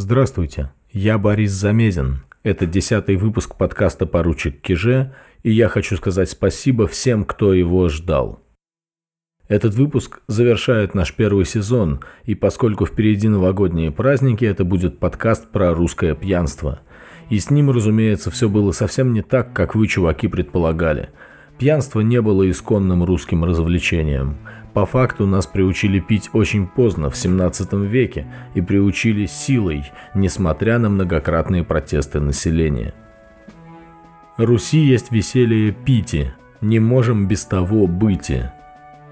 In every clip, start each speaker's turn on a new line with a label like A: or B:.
A: Здравствуйте, я Борис Замезин. Это десятый выпуск подкаста «Поручик Киже», и я хочу сказать спасибо всем, кто его ждал. Этот выпуск завершает наш первый сезон, и поскольку впереди новогодние праздники, это будет подкаст про русское пьянство. И с ним, разумеется, все было совсем не так, как вы, чуваки, предполагали. Пьянство не было исконным русским развлечением – по факту нас приучили пить очень поздно, в 17 веке, и приучили силой, несмотря на многократные протесты населения. Руси есть веселье пити, не можем без того быть.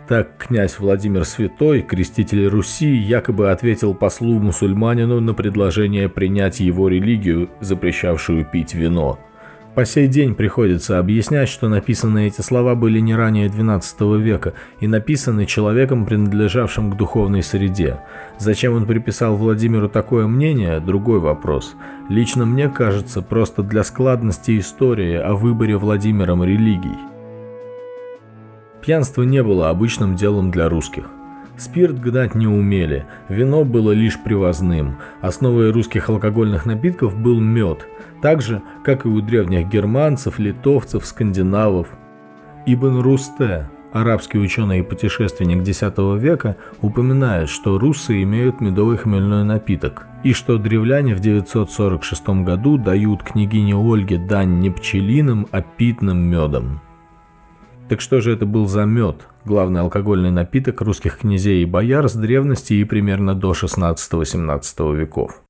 A: Так князь Владимир Святой, креститель Руси, якобы ответил послу-мусульманину на предложение принять его религию, запрещавшую пить вино – по сей день приходится объяснять, что написанные эти слова были не ранее XII века и написаны человеком, принадлежавшим к духовной среде. Зачем он приписал Владимиру такое мнение – другой вопрос. Лично мне кажется, просто для складности истории о выборе Владимиром религий. Пьянство не было обычным делом для русских. Спирт гнать не умели, вино было лишь привозным. Основой русских алкогольных напитков был мед – так же, как и у древних германцев, литовцев, скандинавов. Ибн Русте, арабский ученый и путешественник X века, упоминает, что русы имеют медовый хмельной напиток, и что древляне в 946 году дают княгине Ольге дань не пчелиным, а питным медом. Так что же это был за мед, главный алкогольный напиток русских князей и бояр с древности и примерно до 16-17 веков?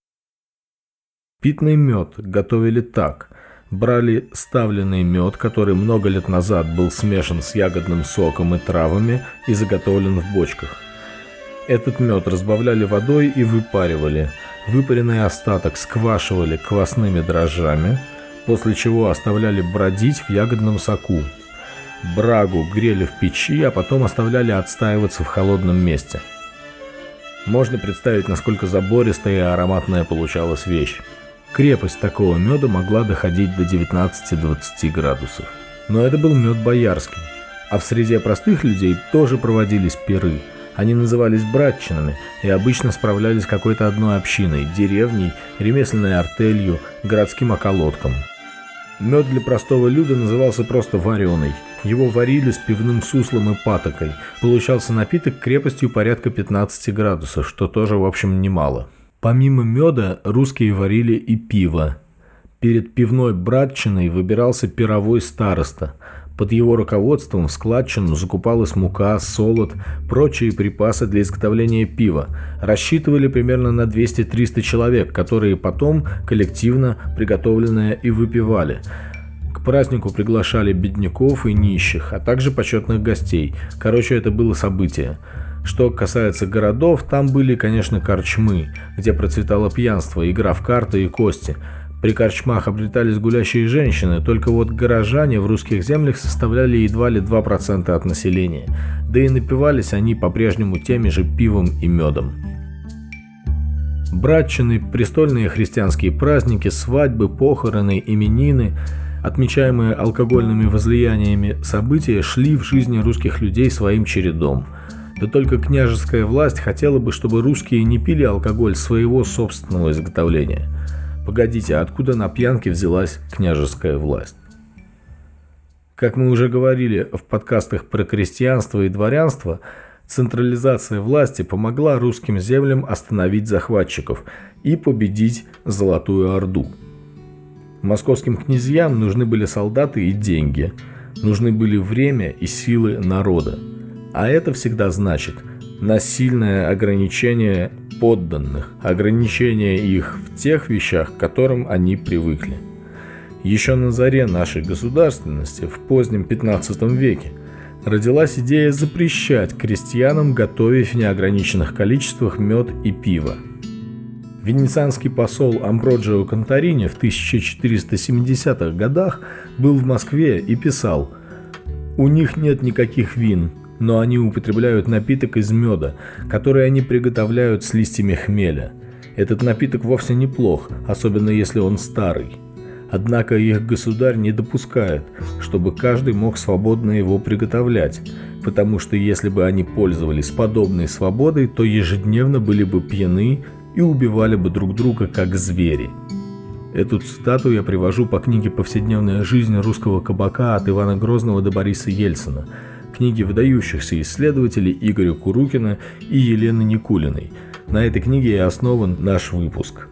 A: Питный мед готовили так. Брали ставленный мед, который много лет назад был смешан с ягодным соком и травами и заготовлен в бочках. Этот мед разбавляли водой и выпаривали. Выпаренный остаток сквашивали квасными дрожжами, после чего оставляли бродить в ягодном соку. Брагу грели в печи, а потом оставляли отстаиваться в холодном месте. Можно представить, насколько забористая и ароматная получалась вещь. Крепость такого меда могла доходить до 19-20 градусов. Но это был мед боярский. А в среде простых людей тоже проводились пиры. Они назывались братчинами и обычно справлялись какой-то одной общиной, деревней, ремесленной артелью, городским околотком. Мед для простого люда назывался просто вареный. Его варили с пивным суслом и патокой. Получался напиток крепостью порядка 15 градусов, что тоже, в общем, немало. Помимо меда русские варили и пиво. Перед пивной братчиной выбирался пировой староста. Под его руководством в складчину закупалась мука, солод, прочие припасы для изготовления пива. Рассчитывали примерно на 200-300 человек, которые потом коллективно приготовленное и выпивали. К празднику приглашали бедняков и нищих, а также почетных гостей. Короче, это было событие. Что касается городов, там были, конечно, корчмы, где процветало пьянство, игра в карты и кости. При корчмах обретались гулящие женщины, только вот горожане в русских землях составляли едва ли 2% от населения, да и напивались они по-прежнему теми же пивом и медом. Братчины, престольные христианские праздники, свадьбы, похороны, именины – отмечаемые алкогольными возлияниями события шли в жизни русских людей своим чередом – да только княжеская власть хотела бы, чтобы русские не пили алкоголь своего собственного изготовления. Погодите, а откуда на пьянке взялась княжеская власть? Как мы уже говорили в подкастах про крестьянство и дворянство, централизация власти помогла русским землям остановить захватчиков и победить Золотую Орду. Московским князьям нужны были солдаты и деньги, нужны были время и силы народа – а это всегда значит насильное ограничение подданных, ограничение их в тех вещах, к которым они привыкли. Еще на заре нашей государственности, в позднем 15 веке, родилась идея запрещать крестьянам готовить в неограниченных количествах мед и пиво. Венецианский посол Амброджио Конторини в 1470-х годах был в Москве и писал «У них нет никаких вин, но они употребляют напиток из меда, который они приготовляют с листьями хмеля. Этот напиток вовсе неплох, особенно если он старый. Однако их государь не допускает, чтобы каждый мог свободно его приготовлять, потому что если бы они пользовались подобной свободой, то ежедневно были бы пьяны и убивали бы друг друга как звери. Эту цитату я привожу по книге «Повседневная жизнь русского кабака» от Ивана Грозного до Бориса Ельцина, книги выдающихся исследователей Игоря Курукина и Елены Никулиной. На этой книге и основан наш выпуск.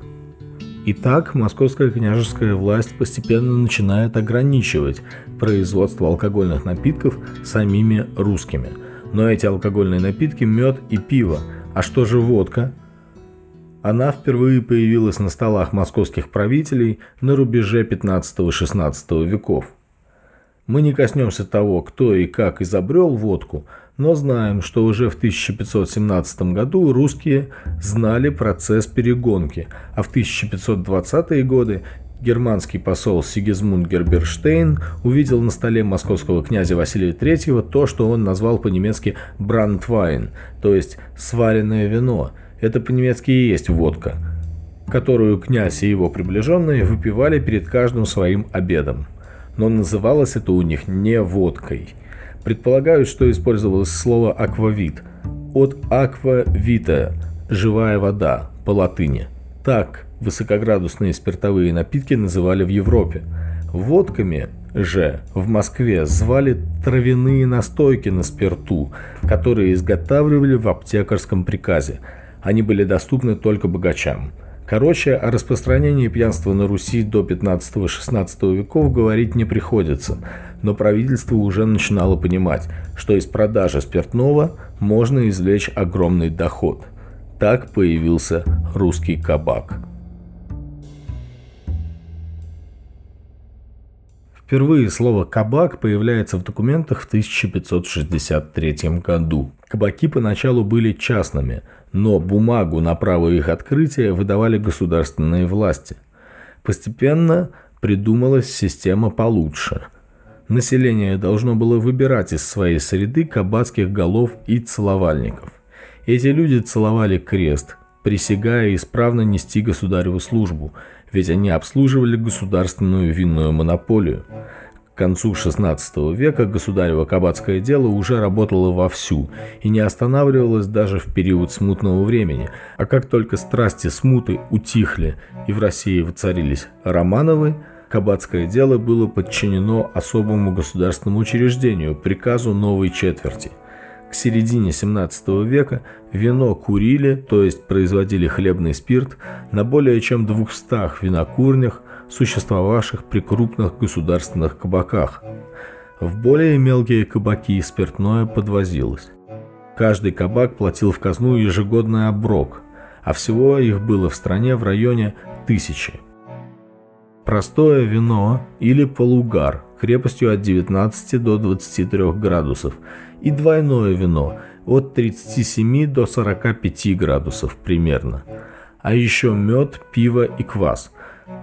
A: Итак, московская княжеская власть постепенно начинает ограничивать производство алкогольных напитков самими русскими. Но эти алкогольные напитки – мед и пиво. А что же водка? Она впервые появилась на столах московских правителей на рубеже 15-16 веков. Мы не коснемся того, кто и как изобрел водку, но знаем, что уже в 1517 году русские знали процесс перегонки, а в 1520-е годы германский посол Сигизмунд Герберштейн увидел на столе московского князя Василия III то, что он назвал по-немецки «брандвайн», то есть «сваренное вино». Это по-немецки и есть водка, которую князь и его приближенные выпивали перед каждым своим обедом. Но называлось это у них не водкой – Предполагают, что использовалось слово «аквавит» от «аква вита» – «живая вода» по латыни. Так высокоградусные спиртовые напитки называли в Европе. Водками же в Москве звали травяные настойки на спирту, которые изготавливали в аптекарском приказе. Они были доступны только богачам – Короче, о распространении пьянства на Руси до 15-16 веков говорить не приходится, но правительство уже начинало понимать, что из продажи спиртного можно извлечь огромный доход. Так появился русский кабак. Впервые слово «кабак» появляется в документах в 1563 году. Кабаки поначалу были частными, но бумагу на право их открытия выдавали государственные власти. Постепенно придумалась система получше. Население должно было выбирать из своей среды кабацких голов и целовальников. Эти люди целовали крест, присягая исправно нести государеву службу, ведь они обслуживали государственную винную монополию. К концу XVI века государево кабацкое дело уже работало вовсю и не останавливалось даже в период смутного времени, а как только страсти смуты утихли и в России воцарились Романовы, кабацкое дело было подчинено особому государственному учреждению, приказу новой четверти – к середине 17 века вино курили, то есть производили хлебный спирт, на более чем 200 винокурнях, существовавших при крупных государственных кабаках. В более мелкие кабаки спиртное подвозилось. Каждый кабак платил в казну ежегодный оброк, а всего их было в стране в районе тысячи. Простое вино или полугар крепостью от 19 до 23 градусов и двойное вино от 37 до 45 градусов примерно. А еще мед, пиво и квас.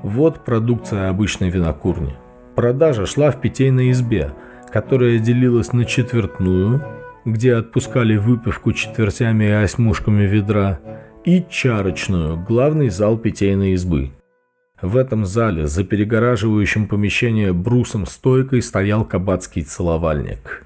A: Вот продукция обычной винокурни. Продажа шла в питейной избе, которая делилась на четвертную, где отпускали выпивку четвертями и осьмушками ведра, и чарочную, главный зал питейной избы. В этом зале за перегораживающим помещение брусом стойкой стоял кабацкий целовальник.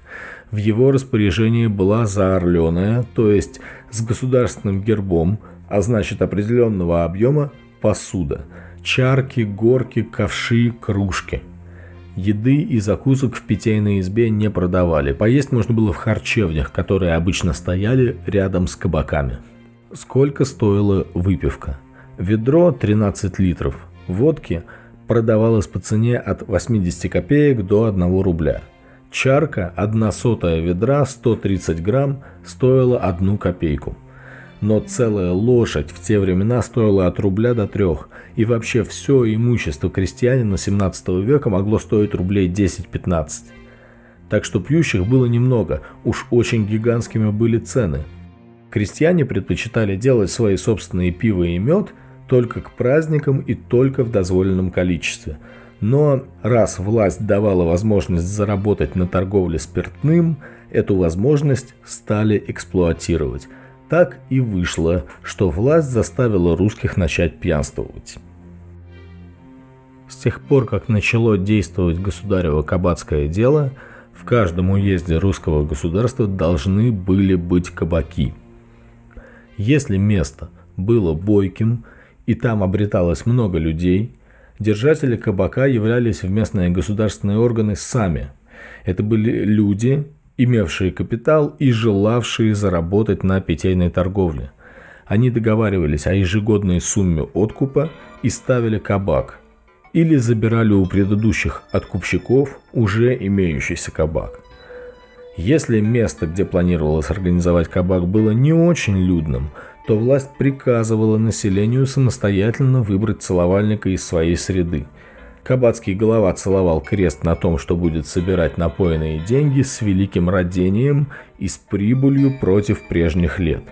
A: В его распоряжении была заорленная, то есть с государственным гербом, а значит определенного объема, посуда. Чарки, горки, ковши, кружки. Еды и закусок в питейной избе не продавали. Поесть можно было в харчевнях, которые обычно стояли рядом с кабаками. Сколько стоила выпивка? Ведро 13 литров. Водки продавалось по цене от 80 копеек до 1 рубля – Чарка, одна сотая ведра, 130 грамм, стоила одну копейку. Но целая лошадь в те времена стоила от рубля до трех, и вообще все имущество крестьянина 17 века могло стоить рублей 10-15. Так что пьющих было немного, уж очень гигантскими были цены. Крестьяне предпочитали делать свои собственные пиво и мед только к праздникам и только в дозволенном количестве – но раз власть давала возможность заработать на торговле спиртным, эту возможность стали эксплуатировать. Так и вышло, что власть заставила русских начать пьянствовать. С тех пор, как начало действовать государево кабацкое дело, в каждом уезде русского государства должны были быть кабаки. Если место было бойким, и там обреталось много людей, держатели кабака являлись в местные государственные органы сами. Это были люди, имевшие капитал и желавшие заработать на питейной торговле. Они договаривались о ежегодной сумме откупа и ставили кабак. Или забирали у предыдущих откупщиков уже имеющийся кабак. Если место, где планировалось организовать кабак, было не очень людным, то власть приказывала населению самостоятельно выбрать целовальника из своей среды. Кабацкий голова целовал крест на том, что будет собирать напоенные деньги с великим родением и с прибылью против прежних лет.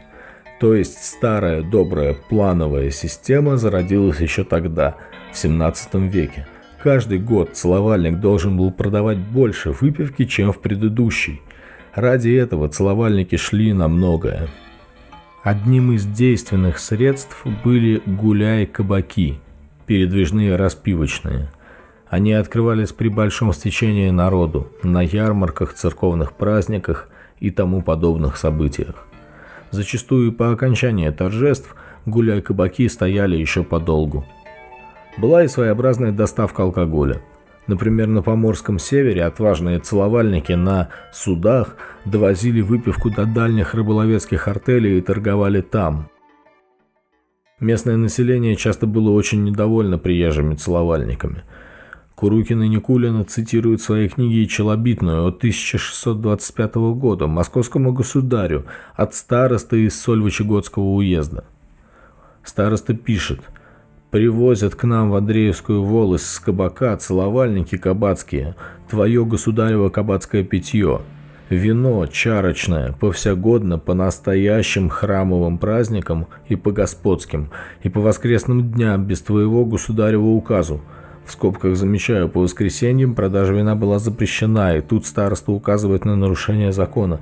A: То есть старая добрая плановая система зародилась еще тогда, в 17 веке. Каждый год целовальник должен был продавать больше выпивки, чем в предыдущий – Ради этого целовальники шли на многое. Одним из действенных средств были гуляй-кабаки, передвижные распивочные. Они открывались при большом стечении народу, на ярмарках, церковных праздниках и тому подобных событиях. Зачастую по окончании торжеств гуляй-кабаки стояли еще подолгу. Была и своеобразная доставка алкоголя – Например, на Поморском севере отважные целовальники на судах довозили выпивку до дальних рыболовецких артелей и торговали там. Местное население часто было очень недовольно приезжими целовальниками. Курукин и Никулина цитируют в своей книге «Челобитную» от 1625 года московскому государю от старосты из Сольвычегодского уезда. Староста пишет – Привозят к нам в Андреевскую волость с кабака целовальники кабацкие, твое государево кабацкое питье. Вино чарочное, повсягодно по настоящим храмовым праздникам и по господским, и по воскресным дням без твоего государева указу. В скобках замечаю, по воскресеньям продажа вина была запрещена, и тут староста указывает на нарушение закона.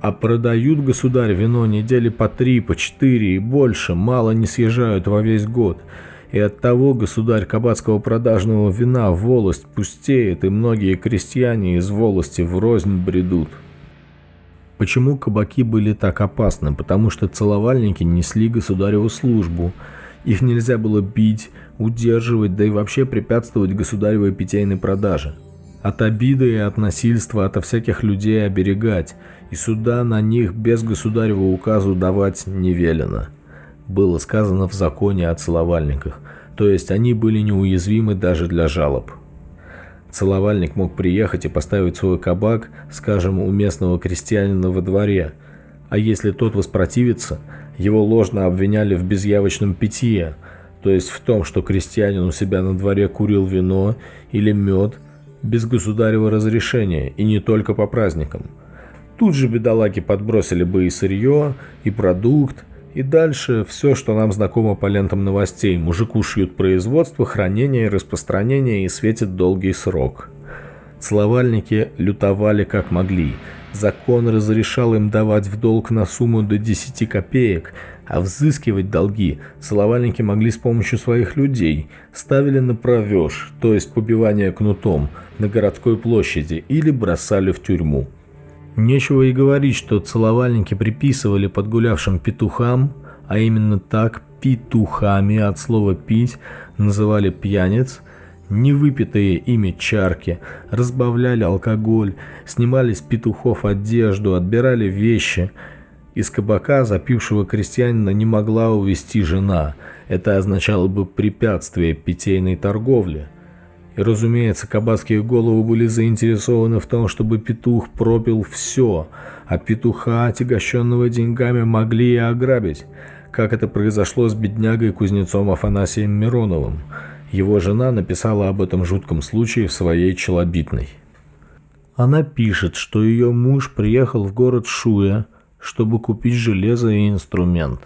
A: А продают, государь, вино недели по три, по четыре и больше, мало не съезжают во весь год и оттого государь кабацкого продажного вина волость пустеет, и многие крестьяне из волости в рознь бредут. Почему кабаки были так опасны? Потому что целовальники несли государеву службу. Их нельзя было бить, удерживать, да и вообще препятствовать государевой питейной продаже. От обиды и от насильства, от всяких людей оберегать, и суда на них без государева указу давать не велено. Было сказано в законе о целовальниках, то есть они были неуязвимы даже для жалоб. Целовальник мог приехать и поставить свой кабак, скажем, у местного крестьянина во дворе, а если тот воспротивится, его ложно обвиняли в безъявочном питье, то есть в том, что крестьянин у себя на дворе курил вино или мед без государева разрешения и не только по праздникам. Тут же бедолаги подбросили бы и сырье, и продукт, и дальше все, что нам знакомо по лентам новостей. Мужику шьют производство, хранение и распространение и светит долгий срок. Целовальники лютовали как могли. Закон разрешал им давать в долг на сумму до 10 копеек, а взыскивать долги целовальники могли с помощью своих людей. Ставили на провеж, то есть побивание кнутом, на городской площади или бросали в тюрьму. Нечего и говорить, что целовальники приписывали подгулявшим петухам, а именно так петухами от слова «пить» называли пьяниц, невыпитые ими чарки, разбавляли алкоголь, снимали с петухов одежду, отбирали вещи. Из кабака запившего крестьянина не могла увести жена. Это означало бы препятствие питейной торговле. И, разумеется, кабацкие головы были заинтересованы в том, чтобы петух пропил все, а петуха, отягощенного деньгами, могли и ограбить, как это произошло с беднягой кузнецом Афанасием Мироновым. Его жена написала об этом жутком случае в своей челобитной. Она пишет, что ее муж приехал в город Шуя, чтобы купить железо и инструмент.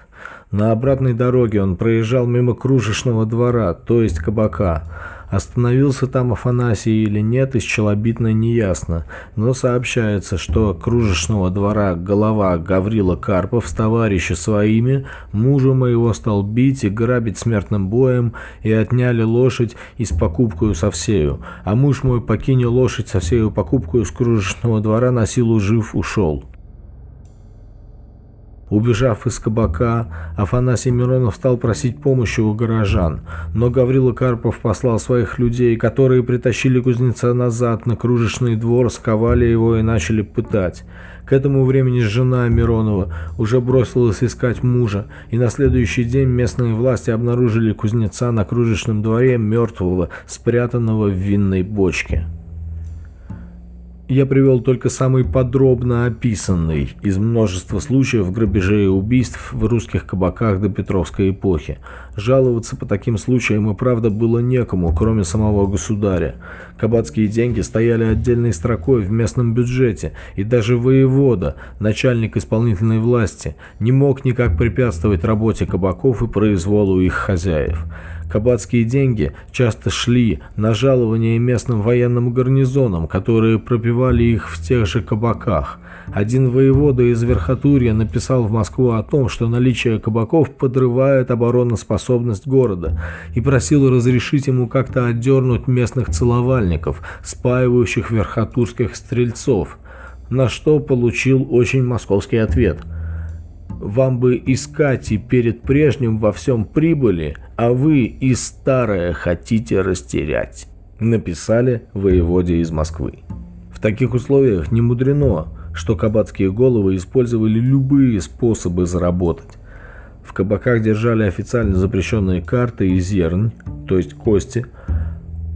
A: На обратной дороге он проезжал мимо кружечного двора, то есть кабака, Остановился там Афанасий или нет, из челобитной неясно, но сообщается, что кружечного двора голова Гаврила Карпов с товарищи своими мужа моего стал бить и грабить смертным боем и отняли лошадь и с покупкою со всею, а муж мой покинул лошадь со всею покупкою с кружечного двора на силу жив ушел. Убежав из кабака, Афанасий Миронов стал просить помощи у горожан, но Гаврила Карпов послал своих людей, которые притащили кузнеца назад на кружечный двор, сковали его и начали пытать. К этому времени жена Миронова уже бросилась искать мужа, и на следующий день местные власти обнаружили кузнеца на кружечном дворе мертвого, спрятанного в винной бочке. Я привел только самый подробно описанный из множества случаев грабежей и убийств в русских кабаках до Петровской эпохи. Жаловаться по таким случаям и правда было некому, кроме самого государя. Кабацкие деньги стояли отдельной строкой в местном бюджете, и даже воевода, начальник исполнительной власти, не мог никак препятствовать работе кабаков и произволу их хозяев. Кабацкие деньги часто шли на жалование местным военным гарнизонам, которые пропивали их в тех же кабаках. Один воевода из Верхотурья написал в Москву о том, что наличие кабаков подрывает обороноспособность города и просил разрешить ему как-то отдернуть местных целовальников, спаивающих верхотурских стрельцов, на что получил очень московский ответ – вам бы искать и перед прежним во всем прибыли, а вы и старое хотите растерять», написали воеводе из Москвы. В таких условиях не мудрено, что кабацкие головы использовали любые способы заработать. В кабаках держали официально запрещенные карты и зернь, то есть кости.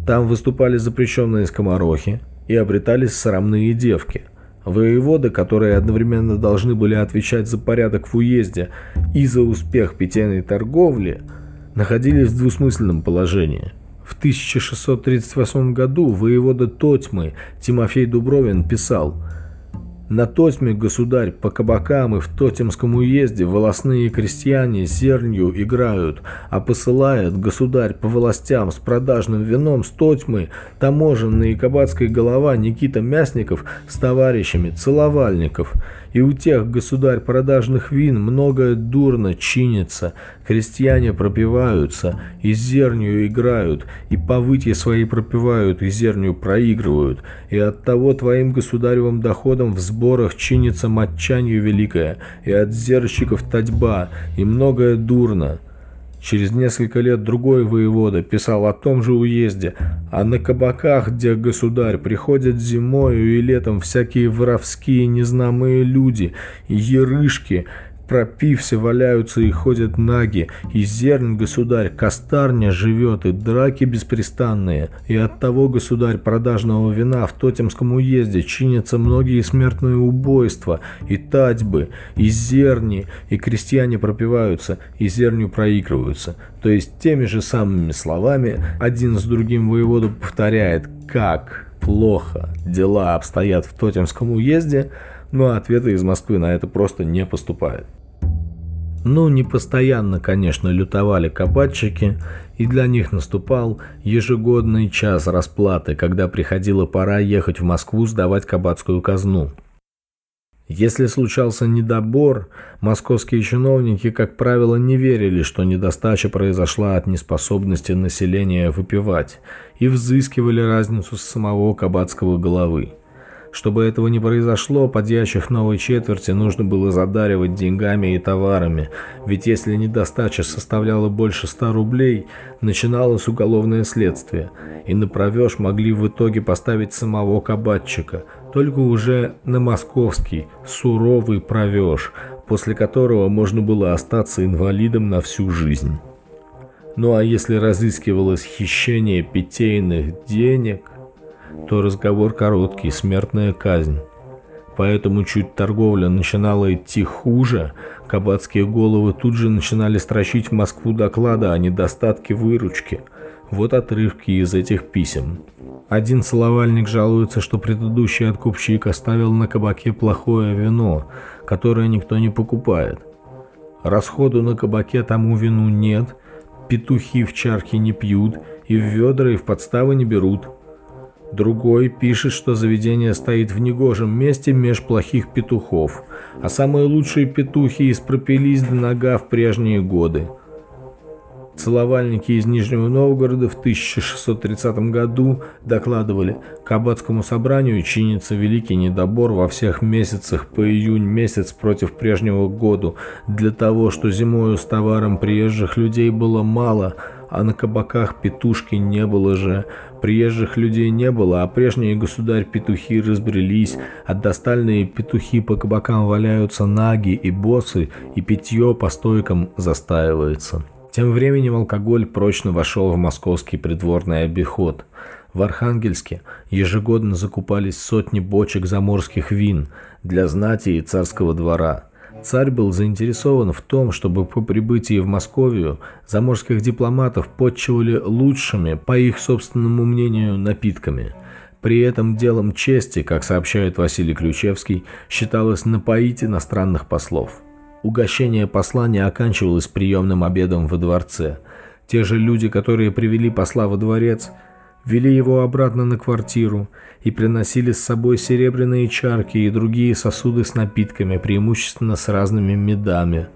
A: Там выступали запрещенные скоморохи и обретались срамные девки. Воеводы, которые одновременно должны были отвечать за порядок в уезде и за успех питейной торговли, находились в двусмысленном положении. В 1638 году воевода Тотьмы Тимофей Дубровин писал – на Тотьме, государь, по кабакам и в Тотемском уезде волосные крестьяне зернью играют, а посылает государь по властям с продажным вином с Тотьмы таможенный кабацкой голова Никита Мясников с товарищами целовальников – и у тех, государь, продажных вин многое дурно чинится, крестьяне пропиваются, и зерню играют, и повытья свои пропивают, и зерню проигрывают, и от того твоим государевым доходом в сборах чинится матчанью великое, и от зерщиков татьба, и многое дурно». Через несколько лет другой воевода писал о том же уезде, а на кабаках, где государь, приходят зимою и летом всякие воровские незнамые люди, ерышки, пропився, валяются и ходят наги, и зерн, государь, костарня живет, и драки беспрестанные, и от того, государь, продажного вина в Тотемском уезде чинятся многие смертные убойства, и татьбы, и зерни, и крестьяне пропиваются, и зерню проигрываются. То есть теми же самыми словами один с другим воевода повторяет, как плохо дела обстоят в Тотемском уезде, но ответа из Москвы на это просто не поступает. Ну, не постоянно, конечно, лютовали кабачики, и для них наступал ежегодный час расплаты, когда приходила пора ехать в Москву сдавать кабацкую казну. Если случался недобор, московские чиновники, как правило, не верили, что недостача произошла от неспособности населения выпивать, и взыскивали разницу с самого кабацкого головы. Чтобы этого не произошло, подъящих новой четверти нужно было задаривать деньгами и товарами, ведь если недостача составляла больше 100 рублей, начиналось уголовное следствие, и на провеж могли в итоге поставить самого кабатчика, только уже на московский, суровый провеж, после которого можно было остаться инвалидом на всю жизнь. Ну а если разыскивалось хищение питейных денег – то разговор короткий, смертная казнь. Поэтому чуть торговля начинала идти хуже, кабацкие головы тут же начинали строчить в Москву доклады о недостатке выручки. Вот отрывки из этих писем. Один целовальник жалуется, что предыдущий откупщик оставил на кабаке плохое вино, которое никто не покупает. Расходу на кабаке тому вину нет, петухи в чарке не пьют и в ведра и в подставы не берут. Другой пишет, что заведение стоит в негожем месте меж плохих петухов, а самые лучшие петухи испропились до нога в прежние годы. Целовальники из Нижнего Новгорода в 1630 году докладывали, к аббатскому собранию чинится великий недобор во всех месяцах по июнь месяц против прежнего года, для того, что зимою с товаром приезжих людей было мало, а на кабаках петушки не было же. Приезжих людей не было, а прежние государь-петухи разбрелись, а достальные петухи по кабакам валяются наги и босы, и питье по стойкам застаивается. Тем временем алкоголь прочно вошел в московский придворный обиход. В Архангельске ежегодно закупались сотни бочек заморских вин для знати и царского двора. Царь был заинтересован в том, чтобы по прибытии в Московию заморских дипломатов подчивали лучшими, по их собственному мнению, напитками. При этом делом чести, как сообщает Василий Ключевский, считалось напоить иностранных послов – Угощение посла не оканчивалось приемным обедом во дворце. Те же люди, которые привели посла во дворец, вели его обратно на квартиру и приносили с собой серебряные чарки и другие сосуды с напитками, преимущественно с разными медами.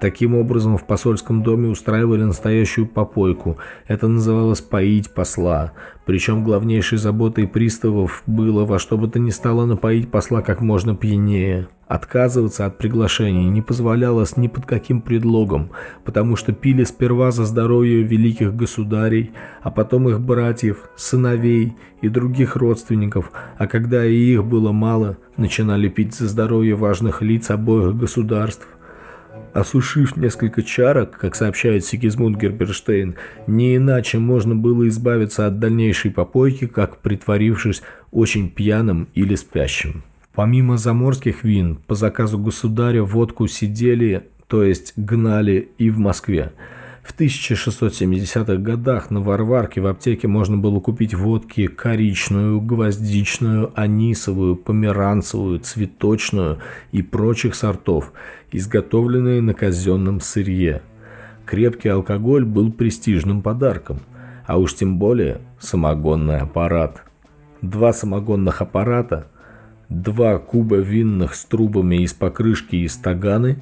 A: Таким образом, в посольском доме устраивали настоящую попойку. Это называлось «поить посла». Причем главнейшей заботой приставов было во что бы то ни стало напоить посла как можно пьянее. Отказываться от приглашений не позволялось ни под каким предлогом, потому что пили сперва за здоровье великих государей, а потом их братьев, сыновей и других родственников, а когда и их было мало, начинали пить за здоровье важных лиц обоих государств. Осушив несколько чарок, как сообщает Сигизмунд Герберштейн, не иначе можно было избавиться от дальнейшей попойки, как притворившись очень пьяным или спящим. Помимо заморских вин, по заказу государя водку сидели, то есть гнали и в Москве. В 1670-х годах на Варварке в аптеке можно было купить водки коричную, гвоздичную, анисовую, померанцевую, цветочную и прочих сортов, изготовленные на казенном сырье. Крепкий алкоголь был престижным подарком, а уж тем более самогонный аппарат. Два самогонных аппарата два куба винных с трубами из покрышки и стаганы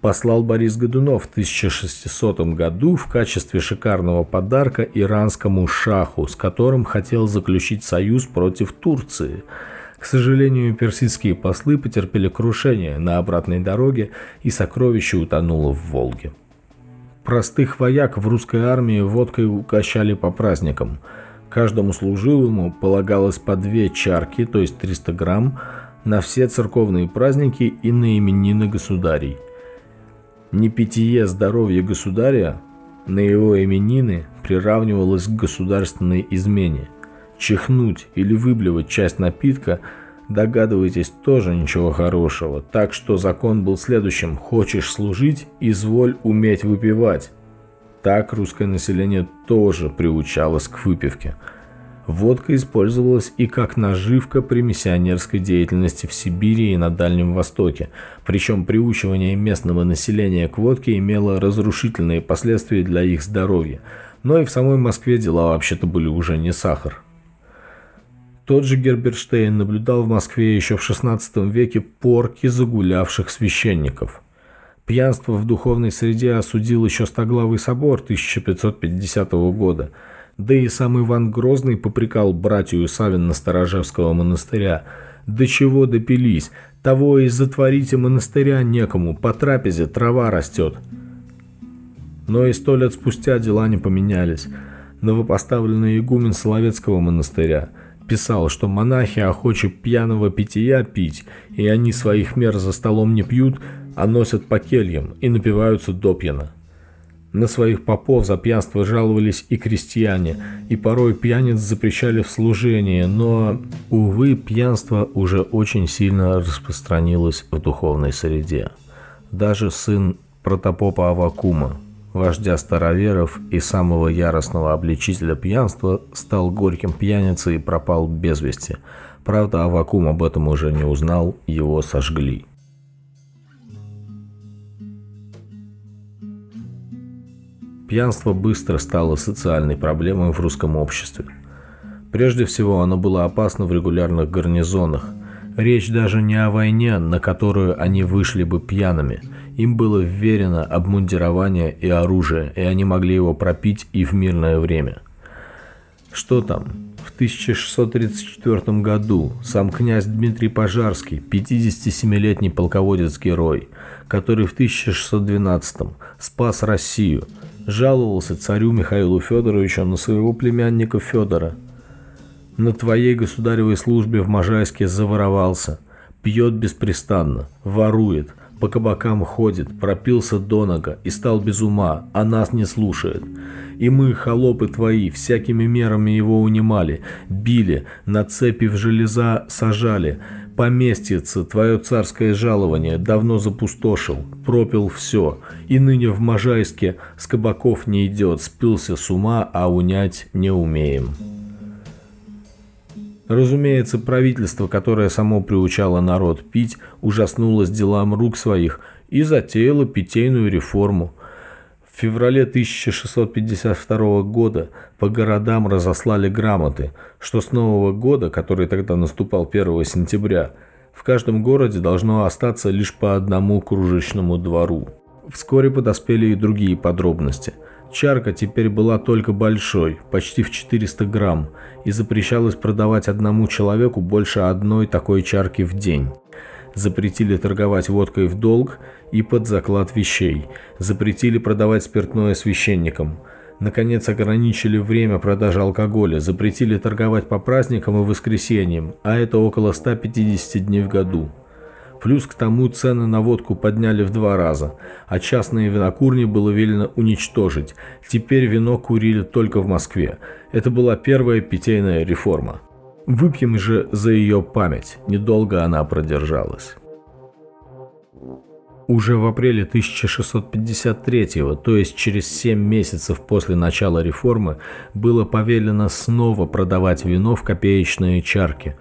A: послал Борис Годунов в 1600 году в качестве шикарного подарка иранскому шаху, с которым хотел заключить союз против Турции. К сожалению, персидские послы потерпели крушение на обратной дороге, и сокровище утонуло в Волге. Простых вояк в русской армии водкой угощали по праздникам – Каждому служилому полагалось по две чарки, то есть 300 грамм, на все церковные праздники и на именины государей. Не питье здоровья государя на его именины приравнивалось к государственной измене. Чихнуть или выблевать часть напитка, догадываетесь, тоже ничего хорошего. Так что закон был следующим. Хочешь служить, изволь уметь выпивать. Так русское население тоже приучалось к выпивке. Водка использовалась и как наживка при миссионерской деятельности в Сибири и на Дальнем Востоке, причем приучивание местного населения к водке имело разрушительные последствия для их здоровья, но и в самой Москве дела вообще-то были уже не сахар. Тот же Герберштейн наблюдал в Москве еще в XVI веке порки загулявших священников – Пьянство в духовной среде осудил еще Стоглавый собор 1550 года, да и сам Иван Грозный попрекал братью Савина Сторожевского монастыря. «До чего допились? Того и затворите монастыря некому, по трапезе трава растет». Но и сто лет спустя дела не поменялись. Новопоставленный игумен Соловецкого монастыря писал, что монахи охочи пьяного питья пить, и они своих мер за столом не пьют, а носят по кельям и напиваются допьяно. На своих попов за пьянство жаловались и крестьяне, и порой пьяниц запрещали в служении, но, увы, пьянство уже очень сильно распространилось в духовной среде. Даже сын протопопа Авакума, вождя староверов и самого яростного обличителя пьянства, стал горьким пьяницей и пропал без вести. Правда, Авакум об этом уже не узнал, его сожгли. Пьянство быстро стало социальной проблемой в русском обществе. Прежде всего, оно было опасно в регулярных гарнизонах. Речь даже не о войне, на которую они вышли бы пьяными. Им было вверено обмундирование и оружие, и они могли его пропить и в мирное время. Что там? В 1634 году сам князь Дмитрий Пожарский, 57-летний полководец-герой, который в 1612 спас Россию, жаловался царю Михаилу Федоровичу на своего племянника Федора – на твоей государевой службе в Можайске заворовался, пьет беспрестанно, ворует, по кабакам ходит, пропился до нога и стал без ума, а нас не слушает. И мы, холопы твои, всякими мерами его унимали, били, на цепи в железа сажали, поместится твое царское жалование давно запустошил, пропил все, и ныне в Можайске с кабаков не идет, спился с ума, а унять не умеем». Разумеется, правительство, которое само приучало народ пить, ужаснулось делам рук своих и затеяло питейную реформу. В феврале 1652 года по городам разослали грамоты, что с Нового года, который тогда наступал 1 сентября, в каждом городе должно остаться лишь по одному кружечному двору. Вскоре подоспели и другие подробности – Чарка теперь была только большой, почти в 400 грамм, и запрещалось продавать одному человеку больше одной такой чарки в день. Запретили торговать водкой в долг и под заклад вещей. Запретили продавать спиртное священникам. Наконец ограничили время продажи алкоголя, запретили торговать по праздникам и воскресеньям, а это около 150 дней в году. Плюс к тому цены на водку подняли в два раза, а частные винокурни было велено уничтожить. Теперь вино курили только в Москве. Это была первая питейная реформа. Выпьем же за ее память, недолго она продержалась. Уже в апреле 1653, то есть через 7 месяцев после начала реформы, было повелено снова продавать вино в копеечные чарки.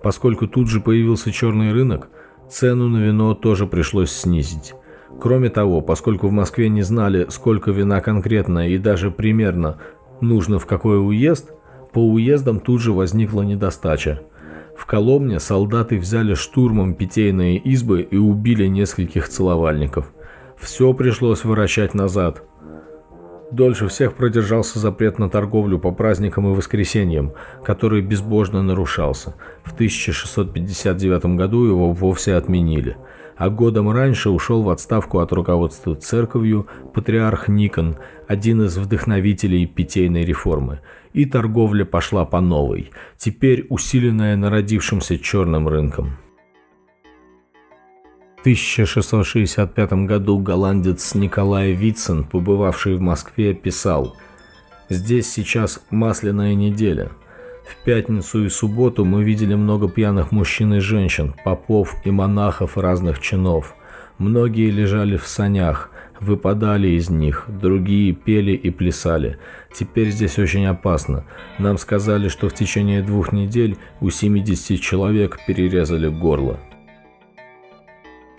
A: Поскольку тут же появился черный рынок, Цену на вино тоже пришлось снизить. Кроме того, поскольку в Москве не знали, сколько вина конкретно и даже примерно нужно в какой уезд, по уездам тут же возникла недостача. В Коломне солдаты взяли штурмом питейные избы и убили нескольких целовальников. Все пришлось выращать назад – Дольше всех продержался запрет на торговлю по праздникам и воскресеньям, который безбожно нарушался. В 1659 году его вовсе отменили. А годом раньше ушел в отставку от руководства церковью патриарх Никон, один из вдохновителей питейной реформы. И торговля пошла по новой, теперь усиленная народившимся черным рынком. 1665 году голландец Николай Вицин, побывавший в Москве, писал «Здесь сейчас масляная неделя. В пятницу и субботу мы видели много пьяных мужчин и женщин, попов и монахов разных чинов. Многие лежали в санях, выпадали из них, другие пели и плясали. Теперь здесь очень опасно. Нам сказали, что в течение двух недель у 70 человек перерезали горло.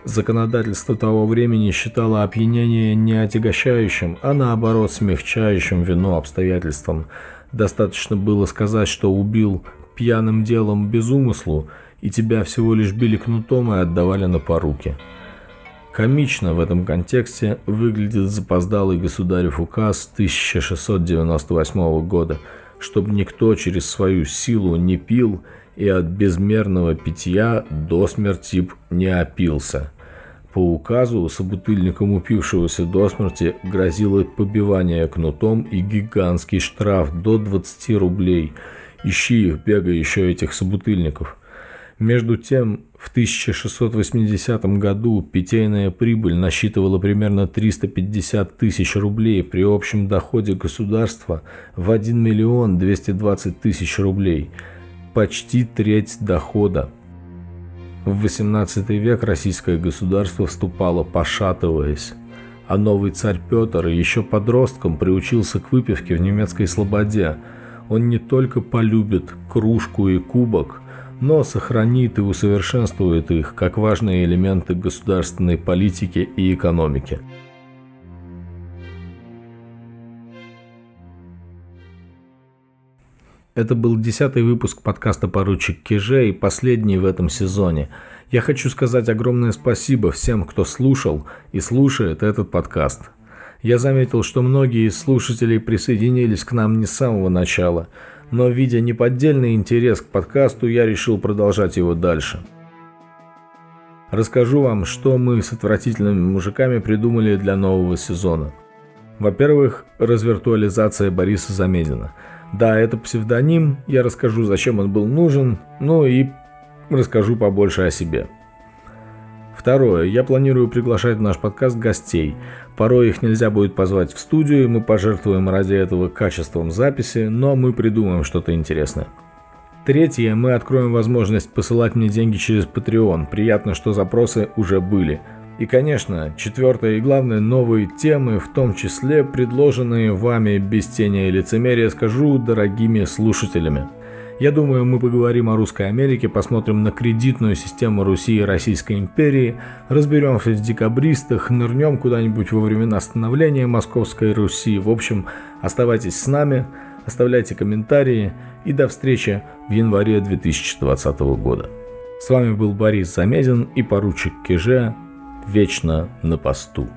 A: Законодательство того времени считало опьянение не отягощающим, а наоборот смягчающим вину обстоятельством. Достаточно было сказать, что убил пьяным делом без умыслу, и тебя всего лишь били кнутом и отдавали на поруки. Комично в этом контексте выглядит запоздалый государев указ 1698 года, чтобы никто через свою силу не пил и от безмерного питья до смерти не опился. По указу собутыльникам упившегося до смерти грозило побивание кнутом и гигантский штраф до 20 рублей. Ищи их, бегай еще этих собутыльников. Между тем, в 1680 году питейная прибыль насчитывала примерно 350 тысяч рублей при общем доходе государства в 1 миллион 220 тысяч рублей. Почти треть дохода. В XVIII век российское государство вступало пошатываясь, а новый царь Петр еще подростком приучился к выпивке в немецкой слободе. Он не только полюбит кружку и кубок, но сохранит и усовершенствует их как важные элементы государственной политики и экономики. Это был десятый выпуск подкаста «Поручик Киже» и последний в этом сезоне. Я хочу сказать огромное спасибо всем, кто слушал и слушает этот подкаст. Я заметил, что многие из слушателей присоединились к нам не с самого начала, но видя неподдельный интерес к подкасту, я решил продолжать его дальше. Расскажу вам, что мы с отвратительными мужиками придумали для нового сезона. Во-первых, развиртуализация Бориса Замедина. Да, это псевдоним, я расскажу, зачем он был нужен, ну и расскажу побольше о себе. Второе. Я планирую приглашать в наш подкаст гостей. Порой их нельзя будет позвать в студию, мы пожертвуем ради этого качеством записи, но мы придумаем что-то интересное. Третье, мы откроем возможность посылать мне деньги через Patreon. Приятно, что запросы уже были. И, конечно, четвертое и главное, новые темы, в том числе предложенные вами без тени и лицемерия, скажу дорогими слушателями. Я думаю, мы поговорим о Русской Америке, посмотрим на кредитную систему Руси и Российской империи, разберемся в декабристах, нырнем куда-нибудь во времена становления Московской Руси. В общем, оставайтесь с нами, оставляйте комментарии и до встречи в январе 2020 года. С вами был Борис Замедин и поручик Киже «Вечно на посту».